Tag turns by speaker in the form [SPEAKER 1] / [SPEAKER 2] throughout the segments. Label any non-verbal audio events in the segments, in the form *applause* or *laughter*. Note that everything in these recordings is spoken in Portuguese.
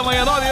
[SPEAKER 1] da manhã, 9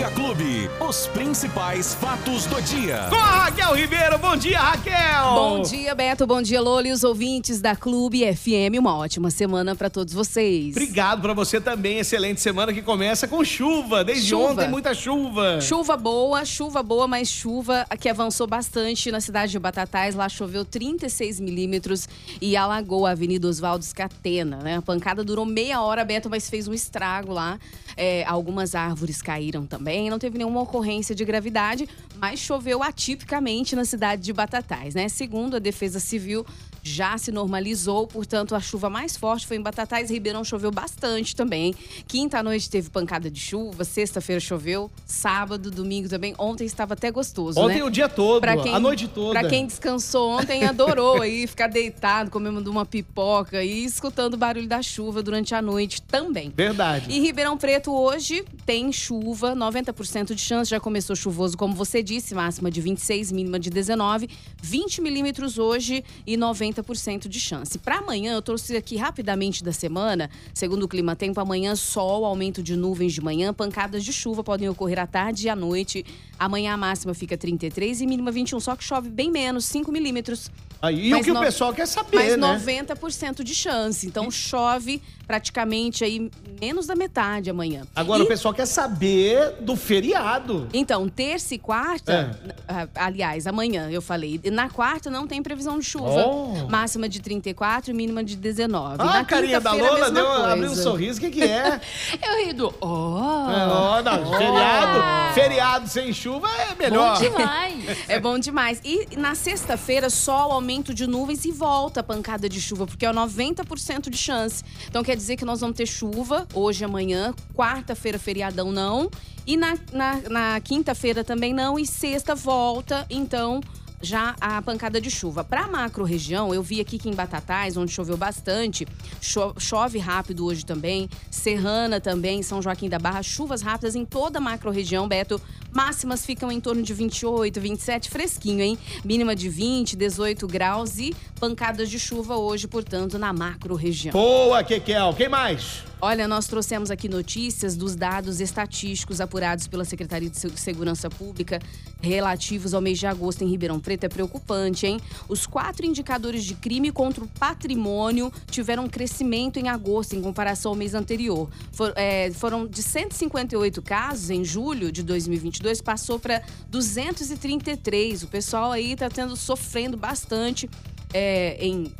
[SPEAKER 2] Dia Clube, os principais fatos do dia.
[SPEAKER 1] Com a Raquel Ribeiro. Bom dia, Raquel.
[SPEAKER 3] Bom dia, Beto. Bom dia, Lola e os ouvintes da Clube FM. Uma ótima semana para todos vocês.
[SPEAKER 1] Obrigado para você também. Excelente semana que começa com chuva. Desde
[SPEAKER 3] Chuva.
[SPEAKER 1] ontem, muita chuva.
[SPEAKER 3] Chuva boa, chuva boa, mas chuva que avançou bastante na cidade de Batatais. Lá choveu 36 milímetros e alagou a Avenida Oswaldo Scatena. Né? A pancada durou meia hora, Beto, mas fez um estrago lá. É, algumas árvores caíram também. Não teve nenhuma ocorrência de gravidade, mas choveu atipicamente na cidade de Batatais. Né? Segundo a Defesa Civil, já se normalizou, portanto, a chuva mais forte foi em Batatais. Ribeirão choveu bastante também. Quinta à noite teve pancada de chuva, sexta-feira choveu, sábado, domingo também. Ontem estava até gostoso,
[SPEAKER 1] Ontem
[SPEAKER 3] né?
[SPEAKER 1] o dia todo,
[SPEAKER 3] Pra quem,
[SPEAKER 1] a noite toda.
[SPEAKER 3] Pra quem descansou ontem, adorou aí *laughs* ficar deitado, comendo uma pipoca e escutando o barulho da chuva durante a noite também.
[SPEAKER 1] Verdade.
[SPEAKER 3] E Ribeirão Preto hoje tem chuva, 90% de chance, já começou chuvoso, como você disse, máxima de 26, mínima de 19, 20 milímetros hoje e 90% de chance. Para amanhã, eu trouxe aqui rapidamente da semana, segundo o Clima Tempo, amanhã sol, aumento de nuvens de manhã, pancadas de chuva podem ocorrer à tarde e à noite. Amanhã a máxima fica 33 e mínima 21, só que chove bem menos, 5 milímetros.
[SPEAKER 1] Aí, o
[SPEAKER 3] Mas
[SPEAKER 1] que o
[SPEAKER 3] no-
[SPEAKER 1] pessoal quer saber,
[SPEAKER 3] Mas
[SPEAKER 1] né?
[SPEAKER 3] 90% de chance. Então chove praticamente aí menos da metade amanhã.
[SPEAKER 1] Agora
[SPEAKER 3] E-
[SPEAKER 1] o pessoal quer saber do feriado.
[SPEAKER 3] Então, terça e quarta, ah, aliás, amanhã eu falei. Na quarta não tem previsão de chuva.
[SPEAKER 1] Oh.
[SPEAKER 3] Máxima de 34 e mínima de 19.
[SPEAKER 1] Ah,
[SPEAKER 3] Na
[SPEAKER 1] a carinha da Lola deu, abriu um sorriso. O que, que é? *laughs*
[SPEAKER 3] Eu ri do. Oh!
[SPEAKER 1] Ó, não, feriado, feriado sem chuva é melhor.
[SPEAKER 4] Bom *laughs* demais.
[SPEAKER 3] É bom demais. E na sexta-feira, sol, aumento de nuvens e volta a pancada de chuva, porque é 90% de chance. Então quer dizer que nós vamos ter chuva hoje amanhã, quarta-feira, feriadão não. E na, na, na quinta-feira também não. E sexta volta, então. Já a pancada de chuva. Para a macro região, eu vi aqui que em Batatais, onde choveu bastante, cho- chove rápido hoje também. Serrana também, São Joaquim da Barra, chuvas rápidas em toda a macro região, Beto. Máximas ficam em torno de 28, 27, fresquinho, hein? Mínima de 20, 18 graus e pancadas de chuva hoje, portanto, na macro região.
[SPEAKER 1] Boa, Kekel. Quem mais?
[SPEAKER 3] Olha, nós trouxemos aqui notícias dos dados estatísticos apurados pela Secretaria de Se- Segurança Pública relativos ao mês de agosto em Ribeirão Preto. É preocupante, hein? Os quatro indicadores de crime contra o patrimônio tiveram um crescimento em agosto em comparação ao mês anterior. For- é, foram de 158 casos em julho de 2022, passou para 233. O pessoal aí tá tendo, sofrendo bastante é, em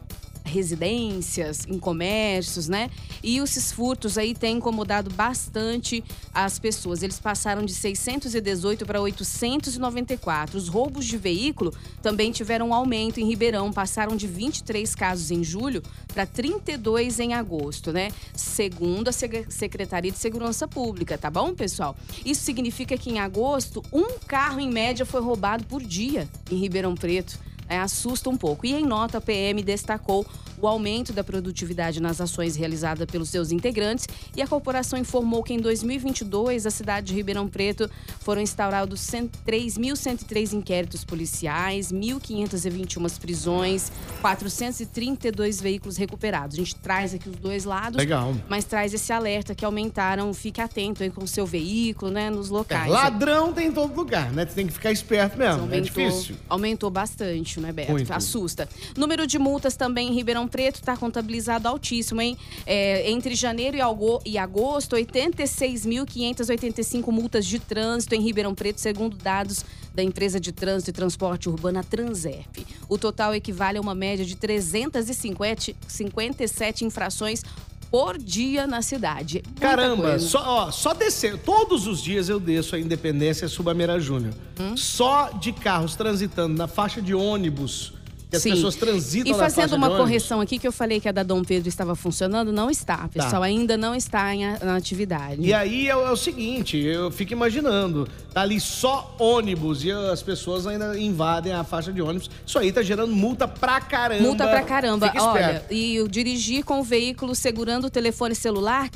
[SPEAKER 3] residências, em comércios, né? E esses furtos aí têm incomodado bastante as pessoas. Eles passaram de 618 para 894. Os roubos de veículo também tiveram um aumento em Ribeirão, passaram de 23 casos em julho para 32 em agosto, né? Segundo a Secretaria de Segurança Pública, tá bom, pessoal? Isso significa que em agosto, um carro em média foi roubado por dia em Ribeirão Preto. É, assusta um pouco. E em nota, a PM destacou o aumento da produtividade nas ações realizadas pelos seus integrantes e a corporação informou que em 2022 a cidade de Ribeirão Preto foram instaurados 100 3.103 inquéritos policiais, 1.521 prisões, 432 veículos recuperados. A gente traz aqui os dois lados,
[SPEAKER 1] Legal.
[SPEAKER 3] mas traz esse alerta que aumentaram. Fique atento aí com o seu veículo, né, nos
[SPEAKER 1] É,
[SPEAKER 3] locais.
[SPEAKER 1] ladrão tem em todo lugar, né? Você tem que ficar esperto mesmo. É
[SPEAKER 3] Aumentou,
[SPEAKER 1] difícil.
[SPEAKER 3] aumentou bastante, né, Beto?
[SPEAKER 1] Muito.
[SPEAKER 3] Assusta. Número de multas também em Ribeirão Preto está contabilizado altíssimo, hein? É, entre janeiro e, agosto, 86.585 multas de trânsito em Ribeirão Preto, segundo dados da empresa de trânsito e transporte urbana Transerp. O total equivale a uma média de 350 57 infrações por dia na cidade. Muita
[SPEAKER 1] Caramba,
[SPEAKER 3] coisa.
[SPEAKER 1] só, ó, só descer. Todos os dias eu desço a Independência Subameira Júnior.
[SPEAKER 3] Hum?
[SPEAKER 1] Só de carros transitando na faixa de ônibus. Que as
[SPEAKER 3] Sim.
[SPEAKER 1] pessoas transitam
[SPEAKER 3] E fazendo uma correção aqui, que eu falei que a da Dom Pedro estava funcionando, não está, pessoal. Ainda não está em na atividade.
[SPEAKER 1] E aí é, o- é o seguinte, eu fico imaginando, tá ali só ônibus e as pessoas ainda invadem a faixa de ônibus. Isso aí tá gerando multa pra caramba.
[SPEAKER 3] Multa pra caramba. Olha, e o dirigir com o veículo segurando o telefone celular,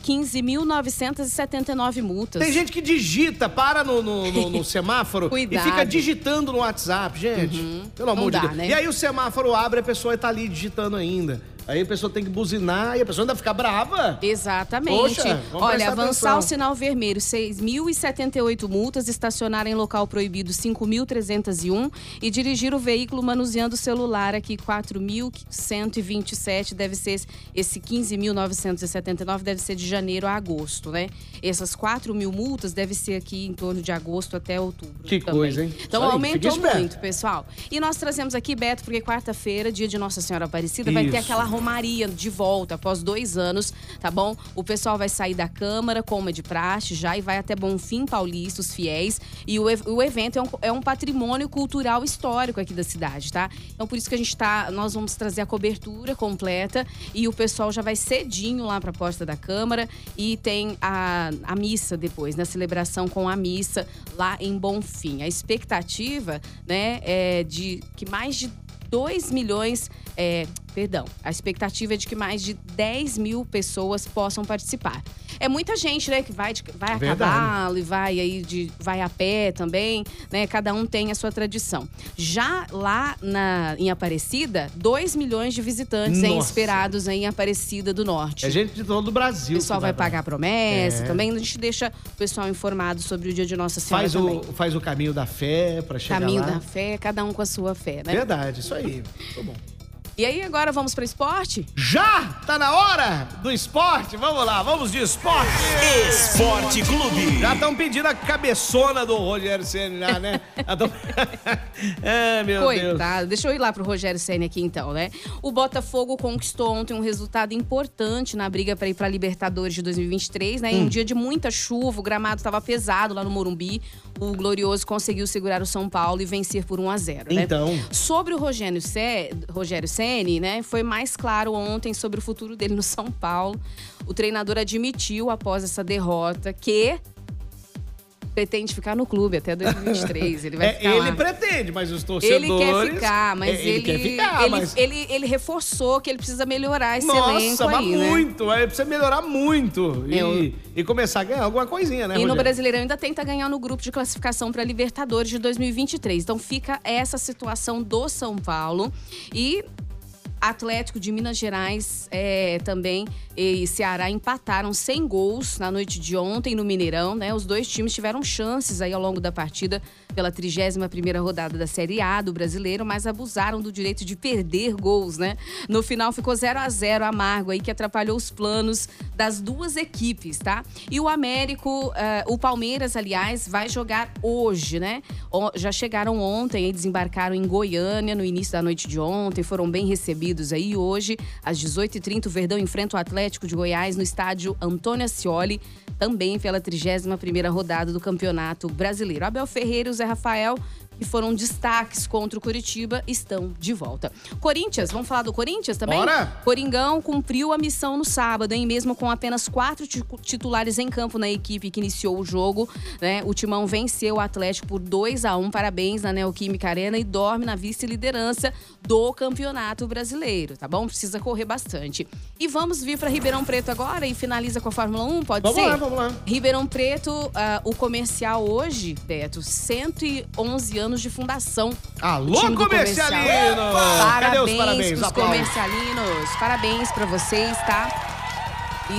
[SPEAKER 3] 15.979 multas.
[SPEAKER 1] Tem gente que digita, para no, no- no- no *laughs* semáforo e fica digitando no WhatsApp, gente. Pelo amor
[SPEAKER 3] Não
[SPEAKER 1] de
[SPEAKER 3] dá,
[SPEAKER 1] Deus.
[SPEAKER 3] né?
[SPEAKER 1] E aí o semáforo abre, a pessoa tá ali digitando ainda. Aí a pessoa tem que buzinar e a pessoa ainda fica brava.
[SPEAKER 3] Exatamente.
[SPEAKER 1] Poxa,
[SPEAKER 3] Olha, avançar
[SPEAKER 1] atenção.
[SPEAKER 3] o sinal vermelho, 6.078 multas, estacionar em local proibido, 5.301 e dirigir o veículo manuseando o celular aqui, 4.127, deve ser esse 15.979, deve ser de janeiro a agosto, né? Essas 4 mil multas deve ser aqui em torno de agosto até outubro.
[SPEAKER 1] Que
[SPEAKER 3] também.
[SPEAKER 1] coisa, hein?
[SPEAKER 3] Então
[SPEAKER 1] Isso aí,
[SPEAKER 3] aumentou muito, pessoal. E nós trazemos aqui, Beto, porque quarta-feira, dia de Nossa Senhora Aparecida, vai ter
[SPEAKER 1] Isso.
[SPEAKER 3] aquela romaria de volta após dois anos, tá bom? O pessoal vai sair da Câmara, como é de praxe já, e vai até Bonfim Paulista, os fiéis. E o, o evento é um, é um patrimônio cultural histórico aqui da cidade, tá? Então por isso que a gente tá. Nós vamos trazer a cobertura completa e o pessoal já vai cedinho lá para a porta da Câmara e tem a, a missa depois, na celebração com a missa lá em Bonfim. A expectativa, né, é de que mais de 2 milhões, é, perdão, a expectativa é de que mais de 10 mil pessoas possam participar. É muita gente, né, que vai, de- vai a
[SPEAKER 1] Verdade.
[SPEAKER 3] cavalo e vai aí de, vai a pé também, né? Cada um tem a sua tradição. Já lá na, em Aparecida, 2 milhões de visitantes hein, esperados aí em Aparecida do Norte.
[SPEAKER 1] É gente de todo o
[SPEAKER 3] o
[SPEAKER 1] Brasil.
[SPEAKER 3] pessoal
[SPEAKER 1] que
[SPEAKER 3] vai
[SPEAKER 1] pra-
[SPEAKER 3] pagar promessa
[SPEAKER 1] É.
[SPEAKER 3] também. A gente deixa o pessoal informado sobre o dia de Nossa Senhora
[SPEAKER 1] Faz o, faz o caminho da fé pra chegar
[SPEAKER 3] Caminho
[SPEAKER 1] lá.
[SPEAKER 3] da fé, cada um com a sua fé, né?
[SPEAKER 1] Verdade, isso aí. Tô bom.
[SPEAKER 3] E aí, agora vamos para esporte?
[SPEAKER 1] Já tá na hora do esporte? Vamos lá, vamos de esporte.
[SPEAKER 2] Esporte Clube.
[SPEAKER 1] Já estão pedindo a cabeçona do Rogério Senna, né? *laughs* Tão... *laughs* é, meu Deus.
[SPEAKER 3] Coitado. Deixa eu ir lá pro Rogério Senna aqui então, né? O Botafogo conquistou ontem um resultado importante na briga para ir para Libertadores de 2023, né? Em
[SPEAKER 1] Hum.
[SPEAKER 3] um dia de muita chuva, o gramado estava pesado lá no Morumbi. O Glorioso conseguiu segurar o São Paulo e vencer por 1 a 0, né?
[SPEAKER 1] Então.
[SPEAKER 3] Sobre o Rogério, Ce... Rogério Ceni, né? Foi mais claro ontem sobre o futuro dele no São Paulo. O treinador admitiu após essa derrota que pretende ficar no clube até 2023. Ele vai
[SPEAKER 1] É,
[SPEAKER 3] ficar
[SPEAKER 1] ele
[SPEAKER 3] lá.
[SPEAKER 1] pretende, mas os
[SPEAKER 3] Ele
[SPEAKER 1] torcedores...
[SPEAKER 3] quer ficar, mas
[SPEAKER 1] É,
[SPEAKER 3] ele,
[SPEAKER 1] ele, quer ficar,
[SPEAKER 3] ele,
[SPEAKER 1] mas...
[SPEAKER 3] ele, ele reforçou que ele precisa melhorar esse
[SPEAKER 1] Nossa,
[SPEAKER 3] elenco
[SPEAKER 1] mas
[SPEAKER 3] aí, né?
[SPEAKER 1] muito. Aí precisa melhorar muito. E,
[SPEAKER 3] Eu-
[SPEAKER 1] e começar a ganhar alguma coisinha, né,
[SPEAKER 3] E no
[SPEAKER 1] Rogério?
[SPEAKER 3] Brasileirão ainda tenta ganhar no grupo de classificação para Libertadores de 2023. Então fica essa situação do São Paulo. E Atlético de Minas Gerais é, também e Ceará empataram sem gols na noite de ontem no Mineirão, né? Os dois times tiveram chances aí ao longo da partida pela 31ª rodada da Série A do Brasileiro, mas abusaram do direito de perder gols, né? No final ficou 0 a 0 amargo aí que atrapalhou os planos das duas equipes, tá? E o Américo, eh, o Palmeiras, aliás, vai jogar hoje, né? Já chegaram ontem desembarcaram em Goiânia no início da noite de ontem, foram bem recebidos aí. Hoje, às 18h30, o Verdão enfrenta o Atlético de Goiás no estádio Antônio Ascioli, também pela 31ª rodada do Campeonato Brasileiro. Abel Ferreira e o Zé Rafael que foram destaques contra o Curitiba, estão de volta. Corinthians, vamos falar do Corinthians também?
[SPEAKER 1] Bora!
[SPEAKER 3] Coringão cumpriu a missão no sábado, hein? Mesmo com apenas quatro ti- titulares em campo na equipe que iniciou o jogo, né? O Timão venceu o Atlético por 2 a 1 Parabéns na Neoquímica Arena e dorme na vice-liderança do Campeonato Brasileiro, tá bom? Precisa correr bastante. E vamos vir para Ribeirão Preto agora e finaliza com a Fórmula 1, pode
[SPEAKER 1] Vamos
[SPEAKER 3] ser?
[SPEAKER 1] lá, vamos lá.
[SPEAKER 3] Ribeirão Preto, ah, o comercial hoje, Beto, 111 anos de fundação.
[SPEAKER 1] Alô, comercialino!
[SPEAKER 3] Parabéns
[SPEAKER 1] parabéns?
[SPEAKER 3] pros
[SPEAKER 1] Aplausos.
[SPEAKER 3] comercialinos. Parabéns pra vocês, tá?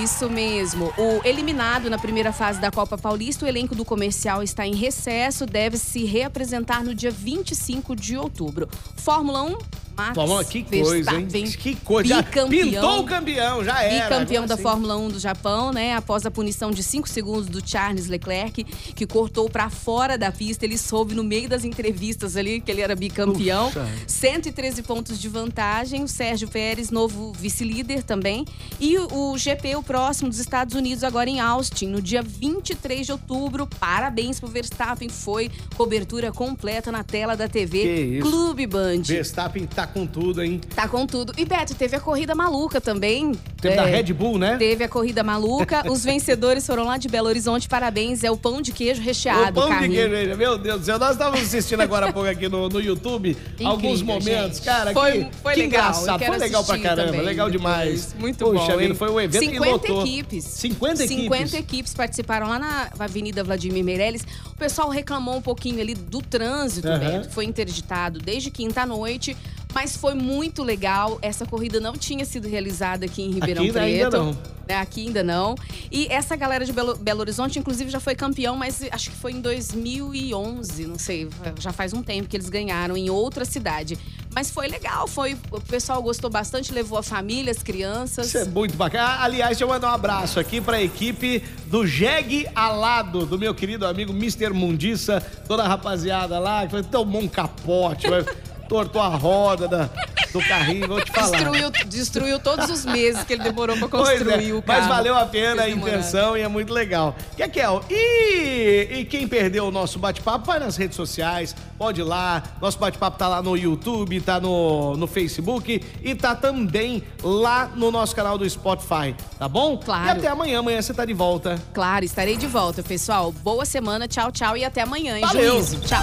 [SPEAKER 3] Isso mesmo. O eliminado na primeira fase da Copa Paulista, o elenco do comercial está em recesso, deve se reapresentar no dia 25 de outubro. Fórmula 1, Max
[SPEAKER 1] Fórmula, que coisa, hein?
[SPEAKER 3] Verstappen,
[SPEAKER 1] Que coisa.
[SPEAKER 3] Bicampeão.
[SPEAKER 1] pintou o campeão, já era.
[SPEAKER 3] Bicampeão
[SPEAKER 1] Agora
[SPEAKER 3] da
[SPEAKER 1] sim.
[SPEAKER 3] Fórmula 1 do Japão, né? Após a punição de 5 segundos do Charles Leclerc, que cortou pra fora da pista. Ele soube no meio das entrevistas ali que ele era bicampeão.
[SPEAKER 1] Puxa.
[SPEAKER 3] 113 pontos de vantagem. O Sérgio Pérez, novo vice-líder também. E o GP, o próximo dos Estados Unidos, agora em Austin, no dia 23 de outubro. Parabéns pro Verstappen. Foi cobertura completa na tela da TV. Clube Band.
[SPEAKER 1] Verstappen tá com tudo, hein?
[SPEAKER 3] Tá com tudo. E Beto, teve a corrida maluca também.
[SPEAKER 1] Teve da
[SPEAKER 3] É,
[SPEAKER 1] Red Bull, né?
[SPEAKER 3] Teve a corrida maluca. Os vencedores foram lá de Belo Horizonte. Parabéns. É o pão de queijo recheado,
[SPEAKER 1] o pão de queijo, meu Deus do céu. Nós estávamos assistindo agora há pouco aqui no, no YouTube alguns momentos.
[SPEAKER 3] gente.
[SPEAKER 1] Cara,
[SPEAKER 3] Foi-
[SPEAKER 1] que,
[SPEAKER 3] foi
[SPEAKER 1] que
[SPEAKER 3] legal,
[SPEAKER 1] engraçado. Foi legal pra caramba.
[SPEAKER 3] também
[SPEAKER 1] legal
[SPEAKER 3] depois.
[SPEAKER 1] demais.
[SPEAKER 3] Muito
[SPEAKER 1] Poxa
[SPEAKER 3] bom, hein?
[SPEAKER 1] foi um evento que
[SPEAKER 3] 50
[SPEAKER 1] lotou.
[SPEAKER 3] equipes.
[SPEAKER 1] 50 equipes.
[SPEAKER 3] 50 equipes participaram lá na Avenida Vladimir Meirelles. O pessoal reclamou um pouquinho ali do trânsito,
[SPEAKER 1] Aham.
[SPEAKER 3] Beto. Foi interditado desde quinta à noite. Mas foi muito legal. Essa corrida não tinha sido realizada aqui em Ribeirão
[SPEAKER 1] Aqui
[SPEAKER 3] Preto.
[SPEAKER 1] ainda não.
[SPEAKER 3] né? Aqui ainda não. E essa galera de Belo, Belo Horizonte, inclusive, já foi campeão, mas acho que foi em 2011, não sei. Já faz um tempo que eles ganharam em outra cidade. Mas foi legal, foi. O pessoal gostou bastante, levou a família, as crianças.
[SPEAKER 1] Isso é muito bacana. Aliás, deixa eu mandar um abraço aqui pra equipe do Jeg Alado, do meu querido amigo Mr. Mundiça, toda a rapaziada lá, que foi- tomou um capote, *laughs* tortou a roda da- do carrinho, vou te falar.
[SPEAKER 3] Destruiu, destruiu todos os meses que ele demorou pra
[SPEAKER 1] Pois
[SPEAKER 3] construir
[SPEAKER 1] é,
[SPEAKER 3] o carro.
[SPEAKER 1] Mas valeu a pena a intenção e é muito legal. Kekel, e, e quem perdeu o nosso bate-papo, vai nas redes sociais, pode ir lá. Nosso bate-papo tá lá no YouTube, tá no, no Facebook e tá também lá no nosso canal do Spotify, tá bom?
[SPEAKER 3] Claro.
[SPEAKER 1] E até amanhã, amanhã você tá de volta.
[SPEAKER 3] Claro, estarei de volta, pessoal. Boa semana, tchau, tchau e até amanhã, hein,
[SPEAKER 1] Valeu.
[SPEAKER 3] Juízo. Tchau.